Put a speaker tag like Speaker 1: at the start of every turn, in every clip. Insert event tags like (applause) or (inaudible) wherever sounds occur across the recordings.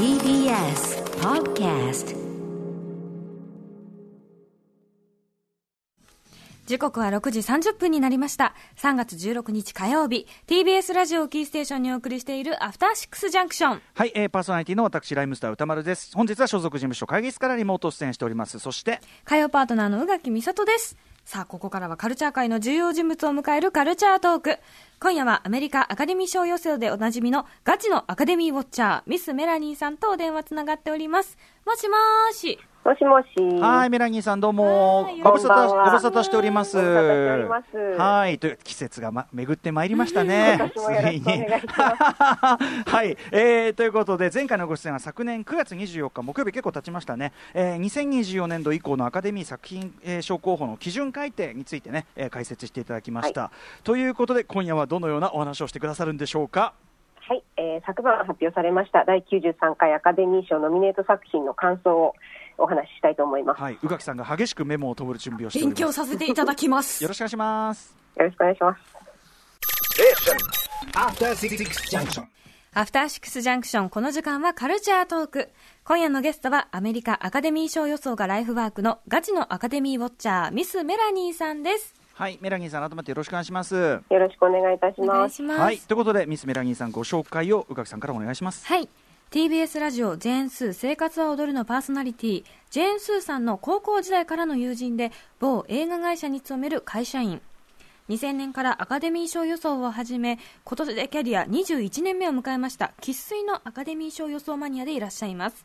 Speaker 1: TBS Podcast
Speaker 2: 時刻は6時30分になりました。3月16日火曜日、TBS ラジオをキーステーションにお送りしているアフターシックスジャンクション。
Speaker 3: はい、えー、パーソナリティの私、ライムスター歌丸です。本日は所属事務所会議室からリモート出演しております。そして、
Speaker 2: 火曜パートナーの宇垣美里です。さあ、ここからはカルチャー界の重要人物を迎えるカルチャートーク。今夜はアメリカアカデミー賞予想でおなじみのガチのアカデミーウォッチャー、ミス・メラニーさんとお電話つながっております。もしもーし。
Speaker 4: もしもし。
Speaker 3: はい、メラニーさんどうも
Speaker 2: はい、
Speaker 3: ご無沙汰、ご無沙汰しております。はい、という季節が、ま、巡ってまいりましたね。(laughs)
Speaker 4: 今年もよろしくお願いします (laughs)
Speaker 3: はい、えー、ということで、前回のご出演は昨年9月24日木曜日結構経ちましたね。えー、2024年度以降のアカデミー作品、えー、賞候補の基準改定についてね、えー、解説していただきました。ということで、今夜はどのようなお話をしてくださるんでしょうか？
Speaker 4: はい、えー昨晩発表されました第93回アカデミー賞ノミネート作品の感想をお話ししたいと思います。
Speaker 3: はい、宇垣さんが激しくメモを取る準備をしており
Speaker 2: 勉
Speaker 3: ます。
Speaker 2: 強させていただきます
Speaker 3: よ。ろしくお願いします。
Speaker 4: よろしくお願いします。
Speaker 5: After Six Junction.
Speaker 2: アフターシックスジャンクション、この時間はカルチャートーク。今夜のゲストはアメリカアカデミー賞予想がライフワークのガチのアカデミーウォッチャー、ミス・メラニーさんです。
Speaker 3: はい、メラニーさん、改めてよろしくお願いします。
Speaker 4: よろしくお願いいたします。
Speaker 2: いします。
Speaker 3: はい、ということで、ミスメラニーさんご紹介を宇垣さんからお願いします。
Speaker 2: はい。TBS ラジオ、ジェーン・スー生活は踊るのパーソナリティ、ジェーン・スーさんの高校時代からの友人で、某映画会社に勤める会社員。2000年からアカデミー賞予想を始め、今年でキャリア21年目を迎えました、生粋のアカデミー賞予想マニアでいらっしゃいます。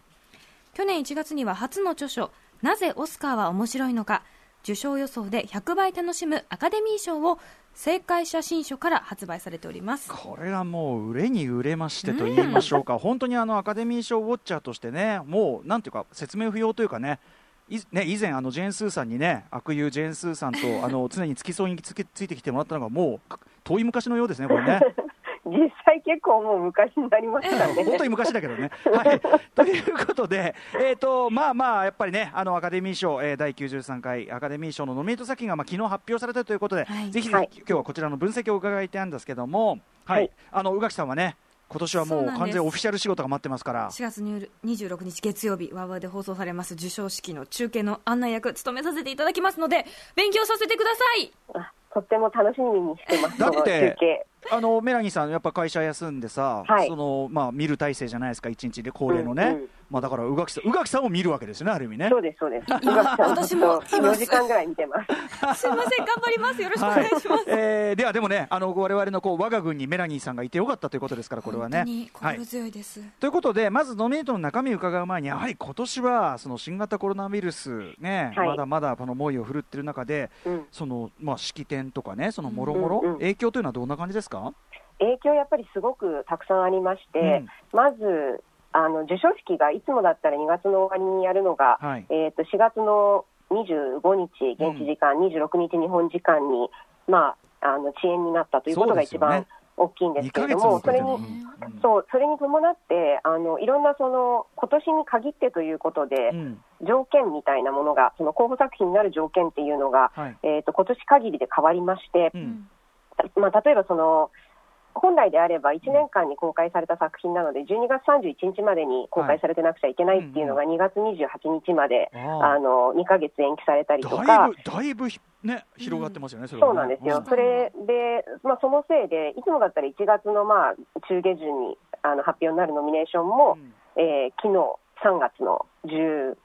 Speaker 2: 去年1月には初の著書、なぜオスカーは面白いのか、受賞予想で100倍楽しむアカデミー賞を正解写真書から発売されております。
Speaker 3: これはもう売れに売れましてと言いましょうか、本当にあのアカデミー賞ウォッチャーとしてね、もうなんていうか、説明不要というかね、いね以前、あのジェーン・スーさんにね、悪友ジェーン・スーさんとあの常に付き添いにつきついてきてもらったのが、もう遠い昔のようですね、これね。
Speaker 4: 実際結構もう昔になりましたね。(laughs)
Speaker 3: 本当に昔だけどね。はい、(laughs) ということで、えーとまあまあ、やっぱりね、あのアカデミー賞、えー第93回アカデミー賞のノミネート作品が、まあ昨日発表されたということで、
Speaker 2: はい
Speaker 3: ぜひ、
Speaker 4: はい
Speaker 3: 今日はこちらの分析を伺いたいんですけども、はい
Speaker 4: はい
Speaker 3: あの宇垣さんはね、今年はも
Speaker 2: そう
Speaker 3: 完全にオフィシャル仕事が待ってますから。
Speaker 2: 4月26日月曜日、ワーワーで放送されます授賞式の中継の案内役、務めさせていただきますので、勉強させてください
Speaker 4: あとっても楽しみにしてます。
Speaker 3: だって。あのメラニーさん、やっぱ会社休んでさ、
Speaker 4: はい
Speaker 3: そのまあ、見る体制じゃないですか、一日で恒例のね、
Speaker 4: うんうん
Speaker 3: まあ、だから宇垣さん、宇垣さんを見るわけですよね、ある意味ね。
Speaker 4: そうです、そうです。(laughs)
Speaker 2: 私もいます
Speaker 4: 4時間ぐらい見てます。(laughs)
Speaker 2: すいません、頑張ります。よろしくお願いします。
Speaker 3: えーではでもね、あの我々のこう我が軍にメラニーさんがいてよかったということですから、これはね。
Speaker 2: 本当に
Speaker 3: はい
Speaker 2: 心、強いです。
Speaker 3: ということで、まずノミネートの中身を伺う前に、やはり今年はその新型コロナウイルス、ね
Speaker 4: はい
Speaker 3: まだまだこの猛威を振るってる中で、
Speaker 4: うん
Speaker 3: そのまあ、式典とかね、そのもろもろ影響というのはどんな感じですか、
Speaker 4: 影響やっぱりすごくたくさんありまして、まずあの授賞式がいつもだったら2月の終わりにやるのが、
Speaker 3: はい。
Speaker 4: えー、と4月の25日現地時間、26日日本時間に、まあ、あの遅延になったということが一番大きいんですけれども、それに
Speaker 3: も遅れてる。うん。
Speaker 4: そうそれに伴ってあのいろんなその今年に限ってということで、
Speaker 3: うん。
Speaker 4: 条件みたいなものがその候補作品になる条件っていうのが、
Speaker 3: はい。
Speaker 4: えー、と今年限りで変わりまして、
Speaker 3: うん
Speaker 4: まあ、例えばその本来であれば1年間に公開された作品なので12月31日までに公開されてなくちゃいけないっていうのが2月28日まで、
Speaker 3: あ
Speaker 4: あ。の2ヶ月延期されたりと
Speaker 3: だい
Speaker 4: か
Speaker 3: ぶ、。だいぶひね、広がってますよね、そ
Speaker 4: うなんですよ、
Speaker 2: ん。
Speaker 4: それで、まあ、そのせいで、いつもだったら1月のまあ中下旬にあの発表になるノミネーションも、
Speaker 3: うん。
Speaker 4: えー昨日3月の15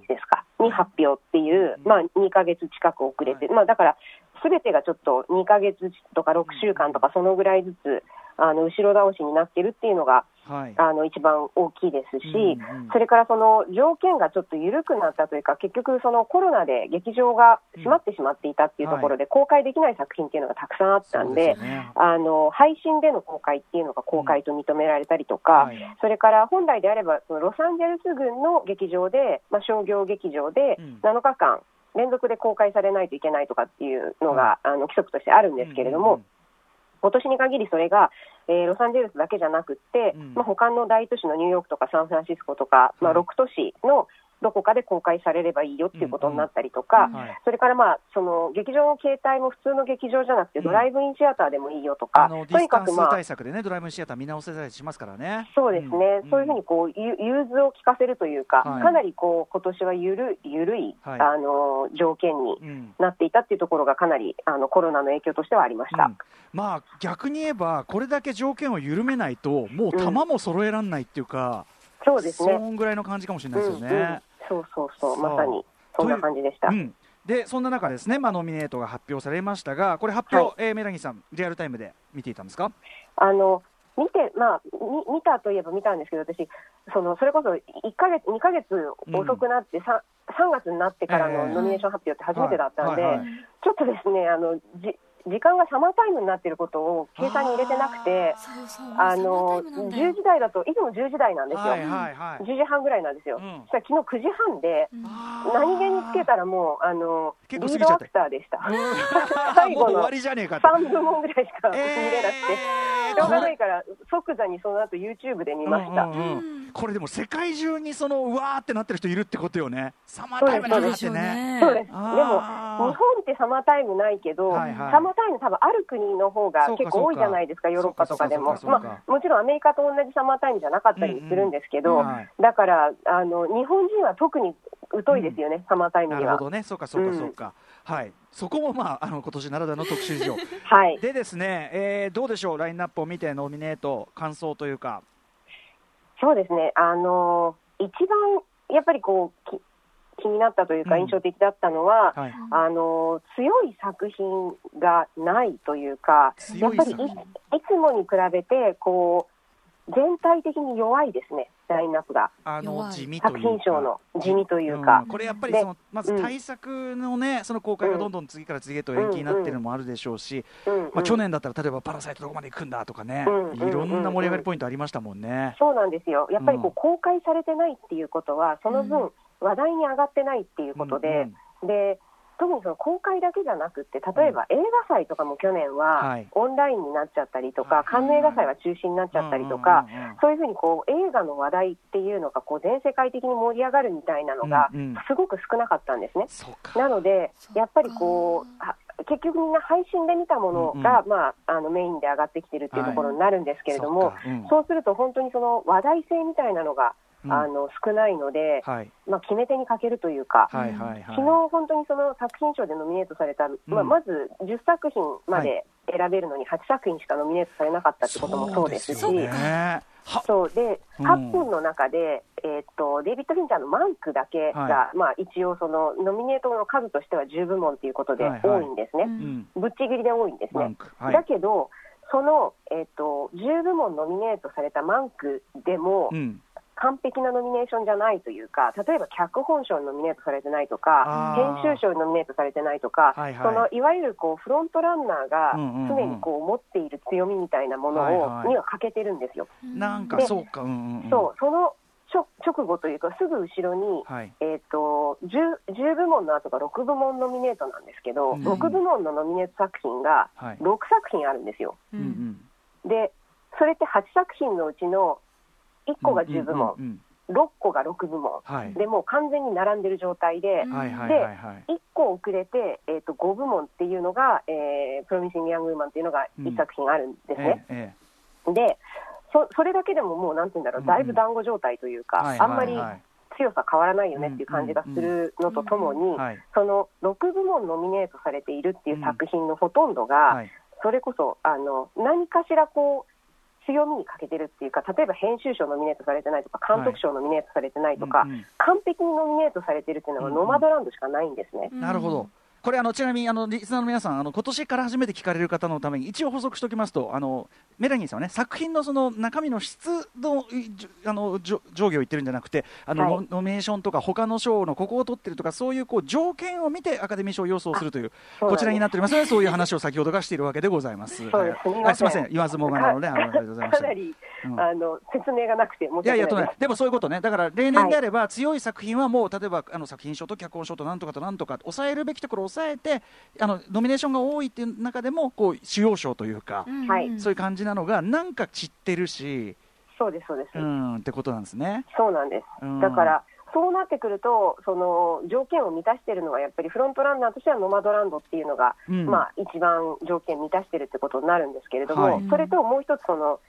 Speaker 4: 日ですか、に発表っていう、まあ、2ヶ月近く遅れて、
Speaker 3: はい。
Speaker 4: まあ、だから、すべてがちょっと2ヶ月とか6週間とか、そのぐらいずつ、あの後ろ倒しになってるっていうのが、
Speaker 3: はい。
Speaker 4: あの一番大きいですし、
Speaker 3: うんうん
Speaker 4: それからその条件がちょっと緩くなったというか、結局、そのコロナで劇場が閉まってしまっていたっていうところで、公開できない作品っていうのがたくさんあったんで、
Speaker 3: そうすよね。
Speaker 4: あの配信での公開っていうのが公開と認められたりとか、
Speaker 3: はい。
Speaker 4: それから本来であれば、そのロサンゼルス郡の劇場で、まあ、商業劇場で
Speaker 3: うん。
Speaker 4: 7日間連続で公開されないといけないとかっていうのが、あの規則としてあるんですけれども、
Speaker 3: うん
Speaker 4: 今年に限りそれが、えーロサンゼルスだけじゃなくって、
Speaker 3: うん。
Speaker 4: まあ、他の大都市のニューヨークとかサンフランシスコとか、まあ、
Speaker 3: はい
Speaker 4: 6都市の、どこかで公開されればいいよっていうことになったりとか、
Speaker 3: うんはい。
Speaker 4: それから、まあ、その劇場の形態も普通の劇場じゃなくて、
Speaker 3: うん。
Speaker 4: ドライブインシアターでもいいよとか、とにかくまあ
Speaker 3: 対策でね、ドライブインシアター見直せたりしますからね。
Speaker 4: そうですね、
Speaker 3: ん
Speaker 4: そういうふうにこうゆ融通を聞かせるというか、
Speaker 3: はい。
Speaker 4: かなりこう今年はゆるゆるい、
Speaker 3: はい。
Speaker 4: あの条件に
Speaker 3: うん。
Speaker 4: なっていたっていうところが、かなりあのコロナの影響としてはありました。
Speaker 3: うん。まあ逆に言えば、これだけ条件を緩めないと、もう球も揃えられないっていうか、
Speaker 4: そうですね。
Speaker 3: そんぐらいの感じかもしれないですよね。
Speaker 4: そうそうそう、まさにそんな感じでした。
Speaker 3: うん、でそんな中ですね、まあ、ノミネートが発表されましたがこれ発表、えーメラニーさんリアルタイムで見ていたんですか？
Speaker 4: あの見て、まあ、み見たといえば見たんですけど、私、そのそれこそ1ヶ月、2ヶ月遅くなって、さ3月になってから
Speaker 3: ええ
Speaker 4: のノミネーション発表って初めてだったので、
Speaker 3: はいはいはい。
Speaker 4: ちょっとですねあのじ、時間がサマータイムになっていることを計算に入れてなくて、あの
Speaker 2: サマータイムなんだよ。
Speaker 4: 10時台だと、いつも10時台なんですよ、
Speaker 3: はいはい。はい
Speaker 4: 10時半ぐらいなんですよ、
Speaker 3: うん。
Speaker 4: 昨日9時半で、何気につけたらもう、あのリ
Speaker 3: 結構過ぎちゃって。
Speaker 4: ードアクターでした、
Speaker 3: うん。(laughs)
Speaker 4: 最後の
Speaker 3: もう終わりじゃねえかって
Speaker 4: 3部門ぐらいしか見れなくて。
Speaker 3: えー
Speaker 4: しょうがないから、即座にその後 YouTube で見ました。
Speaker 3: うんうんうん。これでも世界中にそのうわーってなってる人いるってことよね。サマータイムなんだってね。
Speaker 4: そうです。で
Speaker 3: あ
Speaker 4: も、
Speaker 3: ー
Speaker 4: 日本ってサマータイムないけど、
Speaker 3: はいはい。
Speaker 4: サマータイム多分ある国の方が結構多いじゃないですか、ヨーロッパとかでも。まあ、もちろんアメリカと同じサマータイムじゃなかったりするんですけど、
Speaker 3: うんうん。はい。
Speaker 4: だから、あの、日本人は特に疎いですよね、サマータイムには。
Speaker 3: なるほどね。そうかそうかそうか、はい。そこもまああの今年ならではの特集上。
Speaker 4: はい。
Speaker 3: でですね、えーどうでしょう？ラインナップを見てノミネート感想というか。
Speaker 4: そうですね、あの一番やっぱりこうき気になったというか、
Speaker 3: うん。
Speaker 4: 印象的だったのは、
Speaker 3: はい。
Speaker 4: あの強い作品がないというか、やっぱりいつもに比べてこう全体的に弱いですね、ラインナップが。
Speaker 3: あの地味というか。
Speaker 4: 作品賞の地味というか。
Speaker 3: ん。これやっぱりそのまず
Speaker 4: うん。
Speaker 3: 対策のね、その公開がどんどん次から次へと延期になってるのもあるでしょうし、
Speaker 4: うん
Speaker 3: まあ、
Speaker 4: うん。
Speaker 3: 去年だったら例えば「パラサイトどこまで行くんだ」とかね、
Speaker 4: うん
Speaker 3: いろんな盛り上がりポイントありましたもんね。
Speaker 4: そうなんですよ、やっぱりこ
Speaker 3: う
Speaker 4: 公開されてないっていうことは、その
Speaker 2: う
Speaker 4: 分、話題に上がってないっていうことで、で特にその公開だけじゃなくて、例えば映画祭とかも去年
Speaker 3: は
Speaker 4: はい。オンラインになっちゃったりと
Speaker 3: はい。
Speaker 4: か、カンヌ映画祭は中止になっちゃったりとか、
Speaker 3: うんうんうんうん
Speaker 4: そういうふうにこう映画の話題っていうのがこう全世界的に盛り上がるみたいなのが
Speaker 3: うんうん。
Speaker 4: すごく少なかったんですね。
Speaker 3: そうか。
Speaker 4: なのでやっぱりこう、は結局みんな配信で見たものが、まあ、あのメインで上がってきてるっていうところになるんですけれども、
Speaker 3: そうか。うん。
Speaker 4: そうすると本当にその話題性みたいなのが、
Speaker 3: うん。
Speaker 4: あの少ないので、
Speaker 3: はい。
Speaker 4: まあ、決め手に欠けるというか、
Speaker 3: はいはいはい。
Speaker 4: 昨日本当にその作品賞でノミネートされた、まあ、まず10作品まで選べるのに8作品しかノミネートされなかったってこともそうですし。そうで
Speaker 3: うん。
Speaker 4: 8分の中で、えーっとデイビッド・フィンチャーのマンクだけが、
Speaker 3: は
Speaker 4: まあ、一応その、ノミネートの数としては10部門ということで
Speaker 3: はいはい。
Speaker 4: 多いんですね、
Speaker 3: うん。
Speaker 4: ぶっちぎりで多いんです。ね。だけど、その、えーっと10部門ノミネートされたマンクでも、
Speaker 3: うん
Speaker 4: 完璧なノミネーションじゃないというか、例えば脚本賞にノミネートされてないとか編集賞にノミネートされてないとか、
Speaker 3: はいはい。
Speaker 4: そのいわゆるこうフロントランナーが常にこう持っている強みみたいなものを、
Speaker 3: はいはい。
Speaker 4: には欠けてるんですよ。
Speaker 3: なんか
Speaker 4: で
Speaker 3: そうかうんうんうん。
Speaker 4: そう、その直直後というか、すぐ後ろに、
Speaker 3: はい。
Speaker 4: えー、と 10, 10部門の後が6部門ノミネートなんですけど、
Speaker 3: うん。
Speaker 4: 6部門のノミネート作品が
Speaker 3: はい。
Speaker 4: 6作品あるんですよ。
Speaker 2: う
Speaker 3: うん。ん
Speaker 4: で、それって8作品のうちの1個が10部門、
Speaker 3: うんうんうん
Speaker 4: 6個が6部門、
Speaker 3: はい。
Speaker 4: でもう完全に並んでる状態で、
Speaker 2: うん。
Speaker 3: はいはいはいはい。
Speaker 4: 1個遅れて、えー、と5部門っていうのが、えープロミシング・ヤング・ウーマンっていうのが1作品あるんですね。
Speaker 3: え
Speaker 4: でそ、それだけでももう、なんていうんだろう、
Speaker 3: うん。
Speaker 4: だいぶ団子状態というか、
Speaker 3: はい
Speaker 4: あんまり強さ変わらないよねっていう感じがするのとともに、
Speaker 3: はい。
Speaker 4: その6部門ノミネートされているっていう作品のほとんどが、
Speaker 3: はい。
Speaker 4: それこそあの何かしらこう強みに欠けてるっていうか、例えば編集賞ノミネートされてないとか、監督賞ノミネートされてないとか、
Speaker 3: うんうん
Speaker 4: 完璧にノミネートされてるっていうのは、
Speaker 3: うん
Speaker 4: ノマドランドしかないんですね。
Speaker 3: なるほど。これあのちなみにあのリスナーの皆さんあの今年から初めて聞かれる方のために一応補足しておきますとあのメラニーさんはね作品のその中身の質のあの上下を言ってるんじゃなくてあの、
Speaker 4: はい。
Speaker 3: ノノミネーションとか他の賞のここを取ってるとかそういうこう条件を見てアカデミー賞を予想するというこちらになっております。のでそういう話を先ほどがしているわけでございます。(laughs) はい
Speaker 4: す。みません
Speaker 3: すみません。言わずもがなのでありがとうございました。
Speaker 4: かなり、
Speaker 3: うん。
Speaker 4: あの説明がなくて
Speaker 3: いや
Speaker 4: い
Speaker 3: やとね、でもそういうことね、だから例年であれば、強い作品はもう、例えばあの作品賞と脚本賞となんとかとなんとか、抑えるべきところを抑えて、あのノミネーションが多いっていう中でも、こう主要賞というか、
Speaker 4: はい。
Speaker 3: そういう感じなのが、なんか散ってるし、
Speaker 4: そうです、そうです、
Speaker 3: うんってことなんですね。
Speaker 4: そうなんです。
Speaker 3: うん。
Speaker 4: だから、そうなってくると、その条件を満たしているのは、やっぱりフロントランナーとしてはノマドランドっていうのが、
Speaker 3: うん。
Speaker 4: まあ、一番条件満たしているってことになるんですけれども、
Speaker 3: はい。
Speaker 4: それともう一つ、その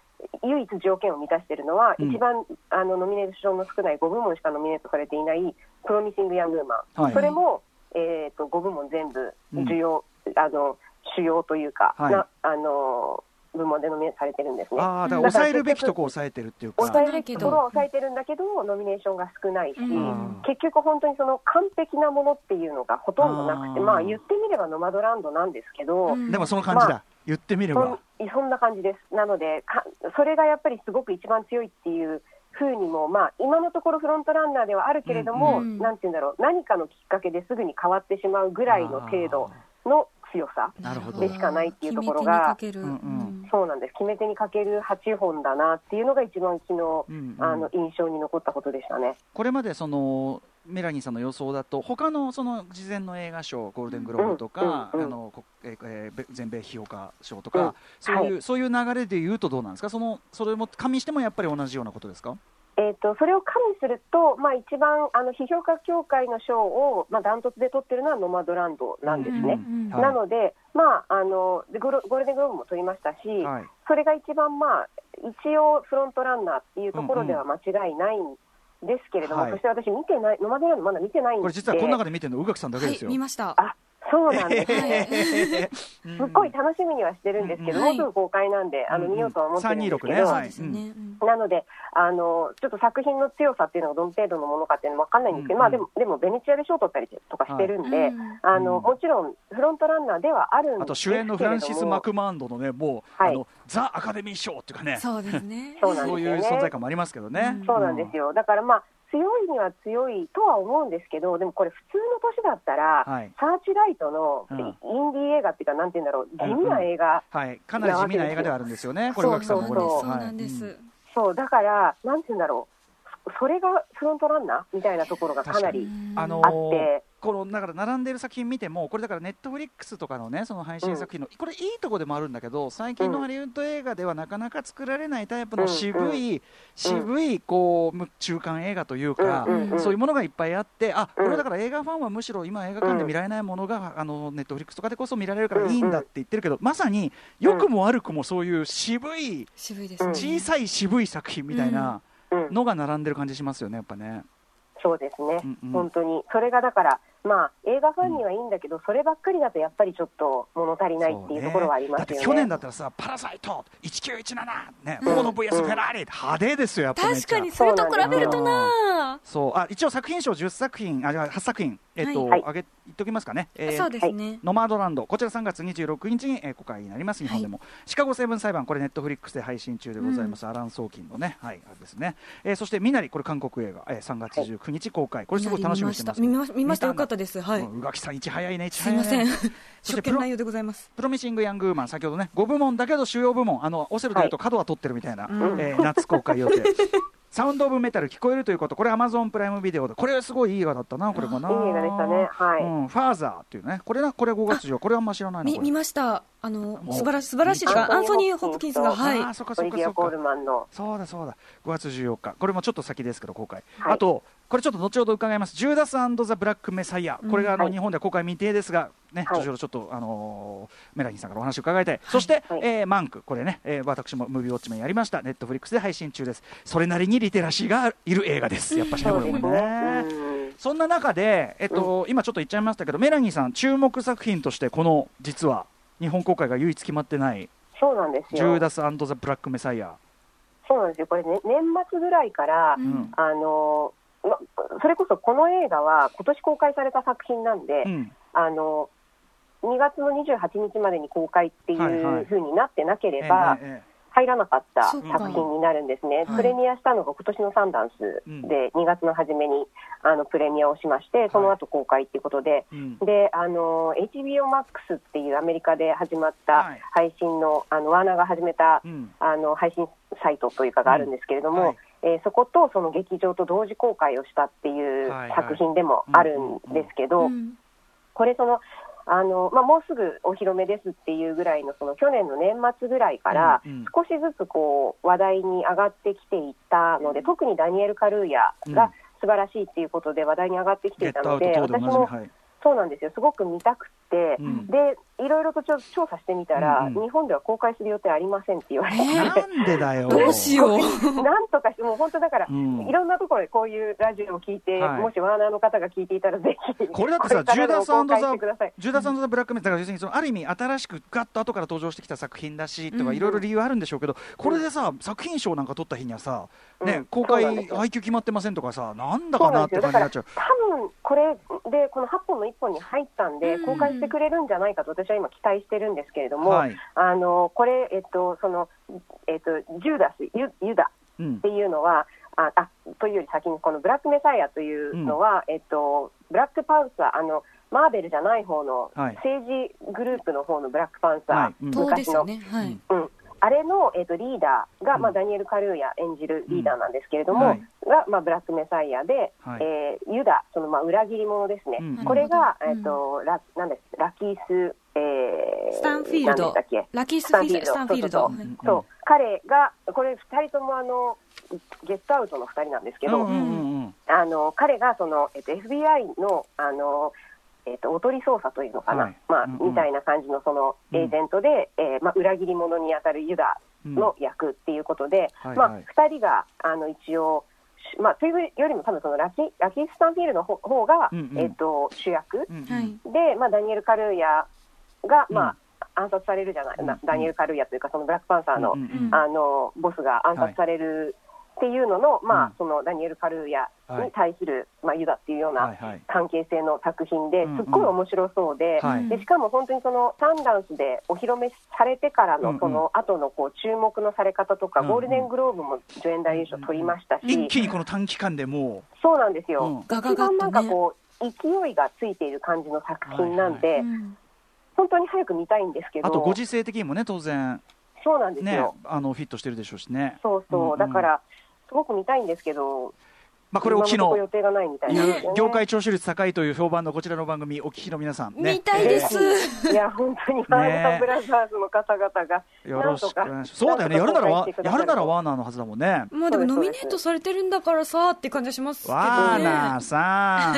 Speaker 4: 唯一条件を満たしているのは、
Speaker 3: うん。
Speaker 4: 一番あのノミネーションの少ない5部門しかノミネートされていない、プロミシング・ヤング・ウーマン、
Speaker 3: はい。
Speaker 4: それも、えー、と5部門全部
Speaker 3: うん
Speaker 4: 重要、あの主要というか、
Speaker 3: はい
Speaker 4: なあの部門でノミネートされてるんですね。
Speaker 3: ああ、だから抑えるべきとこ抑えてるっていうか。
Speaker 4: 抑えるべきところは抑えてるんだけど、ノミネーションが少ないし、
Speaker 2: うん
Speaker 4: 結局、本当にその完璧なものっていうのがほとんどなくて、
Speaker 3: あー
Speaker 4: まあ言ってみればノマドランドなんですけど、
Speaker 2: うん
Speaker 3: でもその感じだ。
Speaker 4: まあ
Speaker 3: 言ってみれば。
Speaker 4: そんな感じです、なのでか、それがやっぱりすごく一番強いっていうふうにも、まあ、今のところフロントランナーではあるけれども、
Speaker 2: うんうん。
Speaker 4: なんていうんだろう、何かのきっかけですぐに変わってしまうぐらいの程度の強さ。
Speaker 3: なるほど。
Speaker 4: でしかないっていうところが
Speaker 2: 決め手にかける。
Speaker 3: うんうん。
Speaker 4: そうなんです。決め手にかける8本だなっていうのが一番昨日、
Speaker 3: うんうん。
Speaker 4: あの印象に残ったことでしたね。
Speaker 3: これまでそのメラニーさんの予想だと他のその事前の映画賞ゴールデングローブとか、
Speaker 4: うんうん。
Speaker 3: あのこええー全米批評家賞とか、
Speaker 4: うん。
Speaker 3: そういう、
Speaker 4: はい。
Speaker 3: そういう流れで言うとどうなんですか？そのそれも加味してもやっぱり同じようなことですか？
Speaker 4: えー、とそれを加味すると、まあ、一番あの批評家協会の賞を、まあ、ダントツで取ってるのはノマドランドなんですね。
Speaker 2: うん
Speaker 3: はい。
Speaker 4: なので、まあ、あのゴールデングローブも取りましたし、
Speaker 3: はい。
Speaker 4: それが一番、まあ、一応フロントランナーっていうところでは間違いないんですけれども、
Speaker 3: はい。
Speaker 4: そして私、見てない、ノマドランドまだ見てないんで、
Speaker 3: これ実はこの中で見てるの宇垣さんだけ
Speaker 2: はい
Speaker 3: ですよ、
Speaker 2: 見ました。
Speaker 4: あそうなんですね。すっごい楽しみにはしてるんですけど、
Speaker 2: うん
Speaker 4: もうすぐ公開なんで、あの見ようとは思ってるんですけど、
Speaker 3: 326ね。は
Speaker 2: そうですよね。うん。
Speaker 4: なのであの、ちょっと作品の強さっていうのがどの程度のものかっていうのは分かんないんですけど、
Speaker 3: うん。
Speaker 4: まあ、でもでもベネチアで賞を取ったりとかしてるんで、
Speaker 2: はい。うん。
Speaker 4: あの
Speaker 3: うん
Speaker 4: もちろんフロントランナーではあるんですけれども
Speaker 3: あと主演のフランシス・マクマンドのねもう、
Speaker 4: はい。
Speaker 3: あのザ・アカデミー賞っていうかね。
Speaker 2: そうですね。
Speaker 4: そうなんですよね。
Speaker 3: いう存在感もありますけどね、
Speaker 2: うん
Speaker 4: そうなんですよ、だからまあ、強いには強いとは思うんですけど、でもこれ、普通の年だったら、
Speaker 3: はい。
Speaker 4: サーチライトの
Speaker 3: うん。
Speaker 4: インディー映画っていうか、なんていうんだろう、地味な映画、
Speaker 3: はい、かなり地味な映画ではあるんですよね、
Speaker 4: そう
Speaker 2: そう。なんです、
Speaker 3: はい
Speaker 4: そうだから、なんていうんだろう、そそれがフロントランナーみたいなところがかなり
Speaker 3: あの
Speaker 4: あって、
Speaker 3: このだから並んでる作品見ても、これだからネットフリックスとかのね、その配信作品の、これいいとこでもあるんだけど、最近のハリウッド映画ではなかなか作られないタイプの渋い、渋いこうむ中間映画というか、そういうものがいっぱいあって、あ
Speaker 4: うん。
Speaker 3: これだから映画ファンはむしろ今映画館で見られないものが、あのネットフリックスとかでこそ見られるからいいんだって言ってるけど、まさに良くも悪くもそういう渋い、
Speaker 2: 渋いですね。
Speaker 3: 小さい渋い作品みたいな
Speaker 4: うん、
Speaker 3: のが並んでる感じしますよね、やっぱね。
Speaker 4: そうですね、
Speaker 3: うんうん。
Speaker 4: 本当に、それがだから、まあ、映画ファンにはいいんだけど、そればっかりだとやっぱりちょっと物足りないっていうところはありますよね。
Speaker 3: だって去年だったらさ、パラサイト1917、ね、フォード VS フェラーリ、派手ですよ、やっぱ
Speaker 2: 確かにそれと比べるとな。
Speaker 3: そう。あ一応作品賞10作品、あじゃあ8作品、えっと
Speaker 4: はい。
Speaker 3: あげ言っときますかね、えー
Speaker 2: そうですね、
Speaker 3: ノマドランド、こちら3月26日に、えー公開になります、日本でも、シカゴセブン裁判、これ、ネットフリックスで配信中でございます、アラン・ソーキンのね、はい、あれですね、えーそして、ミナリ、これ、韓国映画、えー3月19日公開、これ、すごい楽しみにしてます。
Speaker 2: 見ました。見ました。よかったです。はい、
Speaker 3: うん宇垣さん、いち早いね、いち
Speaker 2: すい
Speaker 3: 早いね。
Speaker 2: ません。(laughs)
Speaker 3: そしてプロ
Speaker 2: 職権内容でございます。
Speaker 3: プロミシング・ヤング・ウーマン、先ほどね、5部門だけど主要部門、あのオセロでいうと角は取ってるみたいな、
Speaker 2: うん。
Speaker 3: えー夏公開予定。(laughs) サウンド・オブ・メタル聞こえるということ、これ、アマゾンプライムビデオで、これ、すごいいい映画だったな、これもな。
Speaker 4: いい映画でしたね。はい。
Speaker 3: うん、ファーザーっていうね、これな、これ5月上、これあんま知らないのこれ。
Speaker 2: み見ました。あの
Speaker 3: お
Speaker 2: 素晴らし素晴らしい。アンソニー・ホプキンスが。はい。
Speaker 3: あーそっか
Speaker 4: オ
Speaker 3: そっかそっか。
Speaker 4: マンの、
Speaker 3: そうだそうだ、5月14日、これもちょっと先ですけど、公開。
Speaker 4: はい。
Speaker 3: あと、これちょっと後ほど伺います、ジューダスザ・ブラック・メサイア、これがあの、
Speaker 4: はい。
Speaker 3: 日本では公開未定ですが、ね、
Speaker 4: はい。
Speaker 3: 後ほどちょっと、あのーメラニーさんからお話を伺いたい、そして、
Speaker 4: はい。
Speaker 3: えーマンク、これね、えー私もムービーウォッチメンやりました、ネットフリックスで配信中です、それなりにリテラシーがいる映画です、やっぱしね、これ。もね。
Speaker 4: うん。
Speaker 3: そんな中で、えっと今ちょっと言っちゃいましたけど、メラニーさん、注目作品として、この実は日本公開が唯一決まってない、
Speaker 4: そうなんです
Speaker 3: ジュー
Speaker 4: よ。
Speaker 3: ダスザ・ブラック・メサイア。
Speaker 4: そうなんですよ。これね、年末ぐらいから、
Speaker 2: う
Speaker 3: うん。ん
Speaker 4: あの、まそれこそこの映画は今年公開された作品なんで、
Speaker 3: うん。
Speaker 4: あの、2月の28日までに公開って
Speaker 3: はい
Speaker 4: うふうになってなければ、入らなかった作品になるんですね、
Speaker 3: はい。
Speaker 4: プレミアしたのが今年のサンダンスで2月の初めにあのプレミアをしまして、その後公開っていうことで、
Speaker 3: うん。
Speaker 4: であの HBO Max っていうアメリカで始まった
Speaker 3: はい。
Speaker 4: 配信の,、あのワーナーが始めた、
Speaker 3: うん。
Speaker 4: あの配信サイトというかがあるんですけれども、
Speaker 3: うんはい
Speaker 4: えーそことその劇場と同時公開をしたっていう作品でもあるんですけど、
Speaker 2: うん
Speaker 4: これそのあの、まあ、もうすぐお披露目ですっていうぐらいのその去年の年末ぐらいから少しずつこう話題に上がってきていたので特にダニエル・カルーヤが、
Speaker 3: うん。
Speaker 4: 素晴らしいっていうことで話題に上がってきていたので、私もそうなんですよ、すごく見たくて、
Speaker 3: うん。
Speaker 4: でいろいろとちょ調査してみたら、
Speaker 3: うんうん。
Speaker 4: 日本では公開する予定ありませんって言われて、
Speaker 3: なんでだよ。(laughs)
Speaker 2: どうしよう。
Speaker 4: なんとかして、もう本当だから、
Speaker 3: うん。
Speaker 4: いろんなところでこういうラジオを聞いて、
Speaker 3: はい。
Speaker 4: もしワーナーの方が聞いていたら、ぜひ、
Speaker 3: これだってさ、
Speaker 4: こ
Speaker 3: ジューダス
Speaker 4: れからの公開し
Speaker 3: ザ
Speaker 4: てください。
Speaker 3: ジューダスザブラックメタル、要するにそのある意味、新しくガッと後から登場してきた作品だしとか、
Speaker 2: うん。
Speaker 3: いろいろ理由あるんでしょうけど、これでさ、作品賞なんか取った日にはさ、ね
Speaker 4: うん、
Speaker 3: 公開配給決まってませんとかさ、なんだかなんって感じになっちゃう。
Speaker 4: 多分これでこの8本の1本に入ったんで、
Speaker 2: うん。
Speaker 4: 公開してくれるんじゃないかと私は今、期待してるんですけれども、
Speaker 3: はい。
Speaker 4: あのこれ、えっとそのえっと、ジューダス、ユユダ
Speaker 3: うん。
Speaker 4: っていうのは、ああというより先に、このブラックメサイアというのは、えっと、ブラックパンサー、あのマーベルじゃない方の
Speaker 3: はい。
Speaker 4: 政治グループの方のブラックパンサー、
Speaker 3: はい。
Speaker 4: 昔の。うん、あれの、えっとリーダーが、まあ、
Speaker 3: うん
Speaker 4: ダニエル・カルーヤ演じるリーダーなんですけれども、
Speaker 3: はい。
Speaker 4: が、まあ、ブラックメサイアで、
Speaker 3: はい。
Speaker 4: えーユダ、そのまあ裏切り者ですね、
Speaker 3: うん。
Speaker 4: これが、
Speaker 2: うん
Speaker 4: えっとラなんですラキース、えー、
Speaker 2: スタンフィールド。ラキースフィールド、スタンフィールド。
Speaker 4: そう彼が、これ、2人ともあのゲットアウトの2人なんですけど、
Speaker 3: うんうんうん
Speaker 4: あの彼がその、えっと、FBI のあの、えっと、おとり捜査というのかな、
Speaker 3: はい。
Speaker 4: まあ
Speaker 3: うんうん。
Speaker 4: みたいな感じのその
Speaker 3: うん。
Speaker 4: エージェントで、えーまあ、裏切り者に当たるユダ
Speaker 3: うん。
Speaker 4: の役っていうことで、まあ
Speaker 3: はい。はい
Speaker 4: 2人があの一応、しまあ、というよりも多分そのラキラキー・スタンフィールドの方方が、
Speaker 3: うんうん。
Speaker 4: えっと、主役
Speaker 3: うんうん。
Speaker 2: はい。
Speaker 4: で、まあ、ダニエル・カルーヤが、
Speaker 3: うん。
Speaker 4: まあ、暗殺されるじゃない、な
Speaker 3: うん。
Speaker 4: ダニエル・カルーヤというかそのブラックパンサーの,、
Speaker 3: うんうんうん。
Speaker 4: あのボスが暗殺されるっていうのの、まあ
Speaker 3: うん。
Speaker 4: そのダニエル・カルーヤ
Speaker 3: はい
Speaker 4: に対する、まあ、ユダっていうような関係性の作品ですっごい面白そうで,、
Speaker 3: はい。
Speaker 4: でしかも本当にそのサンダンスでお披露目されてからのその後のこう注目のされ方とか、
Speaker 3: うんうん。
Speaker 4: ゴールデングローブも助演男優賞取りましたし、
Speaker 3: 一気にこの短期間でも
Speaker 4: そうなんですよ、
Speaker 3: うん。
Speaker 4: 一番なんかこう勢いがついている感じの作品なんで、
Speaker 2: うん
Speaker 4: 本当に早く見たいんですけど、
Speaker 3: あとご時世的にもね当然。
Speaker 4: そうなんです
Speaker 3: ね
Speaker 4: よ、
Speaker 3: あのフィットしてるでしょうしね。
Speaker 4: そうそう、
Speaker 3: うんうん。
Speaker 4: だから、すごく見たいんですけど、
Speaker 3: まあこれお聞きの
Speaker 4: 今のところ予定がない。
Speaker 3: 業界聴取率高いという評判のこちらの番組お聞きの皆さんね
Speaker 2: 見たいです。
Speaker 4: いや、本当に、ワーナーブラザーズの方々が、
Speaker 3: よろしくお願いします。そうだよね。やるならやるならワーナーのはずだもんね。
Speaker 2: まあでもノミネートされてるんだからさって感じがします。けどね。
Speaker 3: ワーナーさ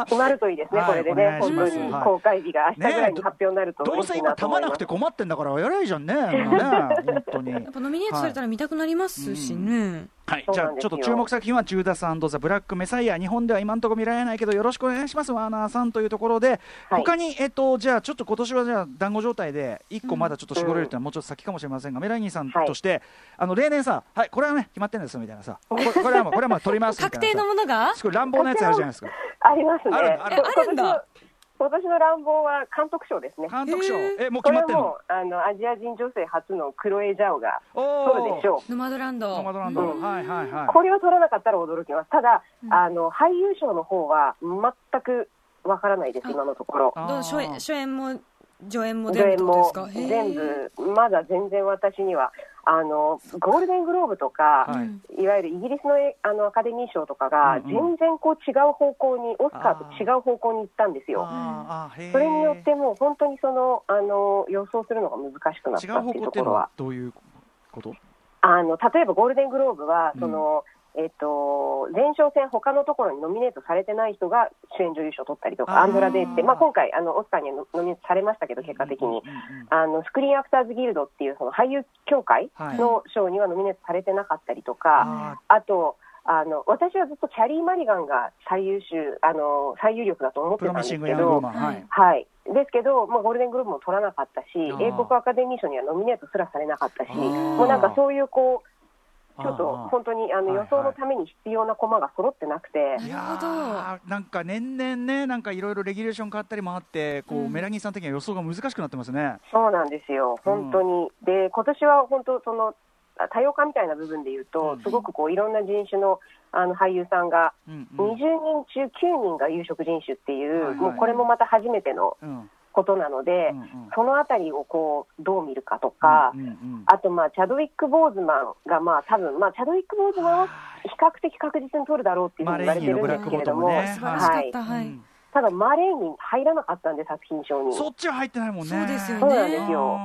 Speaker 3: ん。(laughs)
Speaker 4: 決まるといいですね、
Speaker 3: はい
Speaker 4: これでね、本当に
Speaker 3: はい。
Speaker 4: 公開日が明日ぐらいに
Speaker 3: ね
Speaker 4: 発表になると
Speaker 3: どうせ今た
Speaker 4: ま
Speaker 3: なくて。困ってんだからやればいいじゃんね (laughs) 本当に。
Speaker 2: やっぱノミネートされたら見たくなりますしね。
Speaker 3: はい、じゃあちょっと注目作品はジューダスザ・ブラック・メサイア日本では今のところ見られないけどよろしくお願いしますワーナーさんというところで、
Speaker 4: はい。
Speaker 3: 他にえっとじゃあちょっと今年はじゃあ団子状態で一個まだちょっと絞れるっていうのはもうちょっと先かもしれませんが、メラニーさんとして、あの例年さはいこれはね決まってんですよみたいなさ。これこれはもうこれはもう取りますみた
Speaker 2: 確
Speaker 3: いなさ。
Speaker 2: 定のものが
Speaker 3: すごい乱暴なやつあるじゃないですか。
Speaker 4: ありますね。
Speaker 3: あるある
Speaker 4: こ
Speaker 2: あるんだ
Speaker 4: 今年の乱暴は監督賞ですね。
Speaker 3: 監督賞。
Speaker 2: へ
Speaker 3: えもう
Speaker 4: これは
Speaker 3: 決まってんの？
Speaker 4: もうあのアジア人女性初のクロエ・ジャオが
Speaker 3: お
Speaker 4: 取るでしょう。
Speaker 2: ノマドランド。
Speaker 3: ノマドランド、
Speaker 4: うん。
Speaker 3: はいはいはい。
Speaker 4: これを取らなかったら驚きます。ただ、
Speaker 2: うん。
Speaker 4: あの俳優賞の方は全くわからないです、
Speaker 2: あ
Speaker 4: 今のところ。
Speaker 2: どう初演初演も上演も全部
Speaker 4: 全部、まだ全然私には、あのゴールデングローブとか、
Speaker 3: はい。
Speaker 2: うん
Speaker 4: いわゆるイギリスのえあのアカデミー賞とかが、
Speaker 3: うんうん。
Speaker 4: 全然こう違う方向に、オスカーと違う方向に行ったんですよ。それによってもう本当にそのあの予想するのが難しくなっ
Speaker 3: 違
Speaker 4: たっていうところは。
Speaker 3: ういうこと？
Speaker 4: あの例えばゴールデングローブは、
Speaker 3: うん。
Speaker 4: そのえっと、前哨戦、他のところにノミネートされてない人が主演女優賞を取ったりとか、アンドラデーって、まあ、今回あの、オスカーにはノミネートされましたけど、結果的に。あのスクリーンアクターズギルドっていうその俳優協会
Speaker 3: はい。
Speaker 4: の賞にはノミネートされてなかったりとか、
Speaker 3: あ
Speaker 4: あとあの私はずっとキャリー・マリガンが最優秀あの最有力だと思ってたんですけど
Speaker 3: はい。
Speaker 4: はい、ですけど、まあ、ゴールデングローブも取らなかったし
Speaker 3: ー。
Speaker 4: 英国アカデミー賞にはノミネートすらされなかったしもうなんかそういうこうちょっと本当にあの
Speaker 3: はい
Speaker 4: 予想のために必要な駒が揃ってなくて、
Speaker 3: いや
Speaker 2: なるほど。
Speaker 3: ーなんか年々ね、なんかいろいろレギュレーション変わったりもあって、こう、
Speaker 2: うん。
Speaker 3: メラニーさん的には予想が難しくなってますね。
Speaker 4: そうなんですよ、本当に。で今年は本当その多様化みたいな部分で言うと、
Speaker 3: うん。
Speaker 4: すごくこういろんな人種のあの俳優さんが
Speaker 3: うん
Speaker 4: 20人中9人が有色人種っていう、
Speaker 3: はいはい。
Speaker 4: もうこれもまた初めての
Speaker 3: うんうん
Speaker 4: ことなので、
Speaker 3: うんうん。
Speaker 4: そのあたりをこうどう見るかとか、
Speaker 3: うんうん
Speaker 4: あと、まあ、チャドウィック・ボーズマンが、まあ、多分、まあ、チャドウィック・ボーズマンは比較的確実に取るだろうっていうふうに言われてるんですけれども、
Speaker 3: マレーニのブラックボトムね。
Speaker 2: 素晴らしかった。
Speaker 3: うん
Speaker 2: はい。
Speaker 4: ただ、マレーに入らなかったんで、作品賞に。
Speaker 3: そっちは入ってないもんね。
Speaker 2: そうですよね。
Speaker 4: そうなんですよ。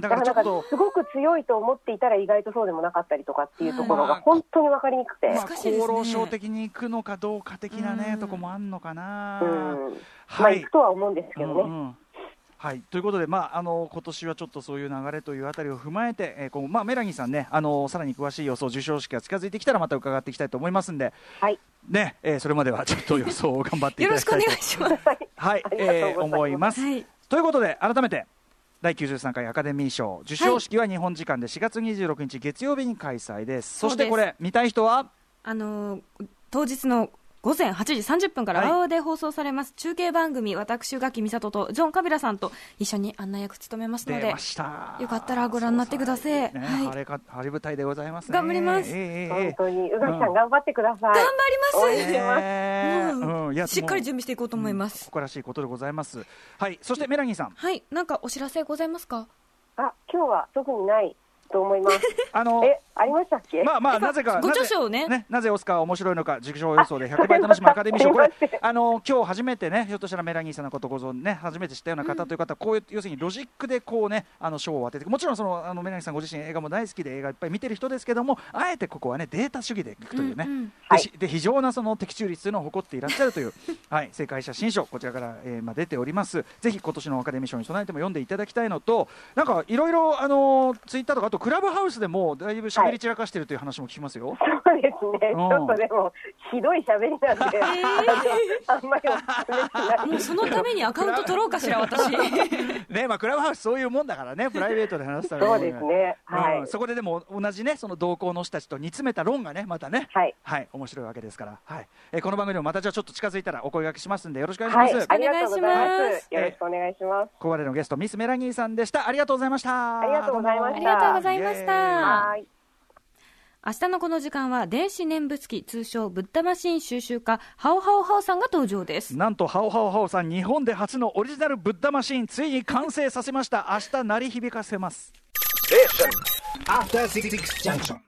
Speaker 3: だ
Speaker 4: だかららなん
Speaker 3: かちょっと
Speaker 4: かすごく強いと思っていたら意外とそうでもなかったりとかっていうところ
Speaker 3: まあ
Speaker 4: が本当に分かりにくくて、
Speaker 3: まあ、厚労省的に行くのかどうか的なね、
Speaker 2: うん。
Speaker 3: とこもあんのかな。
Speaker 4: うん。まあ
Speaker 3: はい
Speaker 4: 行くとは思うんですけどね。
Speaker 3: うんうんはい、ということで、まあ、あの今年はちょっとそういう流れというあたりを踏まえて、えーこうまあ、メラニーさんね、あのさらに詳しい予想、授賞式が近づいてきたらまた伺っていきたいと思いますんで、
Speaker 4: はい、
Speaker 3: ねえーそれまでは (laughs) ちょっと予想を頑張ってい
Speaker 2: よろ
Speaker 3: ただきたいと。
Speaker 2: しくお願いします。
Speaker 3: はい、えー思います。
Speaker 2: はい。
Speaker 3: ということで、改めて第93回アカデミー賞授賞式は日本時間で4月26日月曜日に開催です。そしてこれ、見たい人は？
Speaker 2: あのー当日の午前8時30分から
Speaker 3: はい。
Speaker 2: ワウワウで放送されます。中継番組、私、ガキ美里とジョン・カビラさんと一緒に案内役務めますので。よかったらご覧になってください。
Speaker 3: ね。
Speaker 2: はい。
Speaker 3: 晴れか晴れ舞台でございますね。
Speaker 2: 頑張ります。
Speaker 3: えーえーえー
Speaker 4: 本当に宇垣さん頑張ってください。
Speaker 2: 頑
Speaker 4: 応
Speaker 2: 張ります。
Speaker 4: 援してます。
Speaker 3: ね
Speaker 2: もう
Speaker 3: うん。
Speaker 2: しっかり準
Speaker 3: も
Speaker 2: 備していこうと思います。
Speaker 3: う誇らしいことでございます。はい、そしてメラニーさん、
Speaker 2: はい、なんかお知らせございますか？
Speaker 4: あ、今日は特にないと思います。
Speaker 3: あの。
Speaker 4: え、ありましたっけ？
Speaker 3: まあまあなぜか
Speaker 2: ご
Speaker 3: なぜ
Speaker 2: 著書をね。
Speaker 3: なぜオスカー面白いのか (laughs) 受賞予想で100倍楽しむアカデミー賞。これあの今日初めてねひょっとしたらメラニーさんのことご存知ね初めて知ったような方という方はこういう要するにロジックでこうねあの賞を当ててもちろんそのあのメラニーさんご自身映画も大好きで映画いっぱい見てる人ですけどもあえてここはねデータ主義でいくというね、
Speaker 2: うんうん。
Speaker 3: でしで非常なその的中率というのを誇っていらっしゃるという、(laughs) はい、正解写真賞こちらから、えーまあ、出ております。ぜひ今年のアカデミー賞に備えても読んでいただきたいのとなんかいろいろあのツイッターとかあとクラブハウスでもだいぶ喋り散らかしてるという話も聞きますよ、
Speaker 4: そうですね。ち
Speaker 3: うん。
Speaker 4: ょっとでもひどい喋りなんで、あんまりおすすめしない。
Speaker 2: もうそのためにアカウント取ろうかしら、私。(laughs)
Speaker 3: ねまあ、クラブハウスそういうもんだからね。プライベートで話したら
Speaker 4: そうですね。はい。
Speaker 3: うん、。そこででも同じねその同行の人たちと煮詰めた論がねまたね
Speaker 4: はい。
Speaker 3: はい面白いわけですから、はい。えーこの番組でもまたじゃあちょっと近づいたらお声掛けしますんでよろしくお願いします、
Speaker 4: はい、ありがとうございま。
Speaker 2: お願いします。
Speaker 4: よろしくお願いします。
Speaker 3: ここまでのゲストミスメラニーさんでした。ありがとうございました。
Speaker 4: ありがとうございました
Speaker 2: ざいました。
Speaker 4: はい。
Speaker 2: 明日のこの時間は電子念仏機通称ブッダマシン収集家ハオハオハオさんが登場です
Speaker 3: なんとハオハオハオさん日本で初のオリジナルブッダマシンついに完成させました明日鳴り響かせます.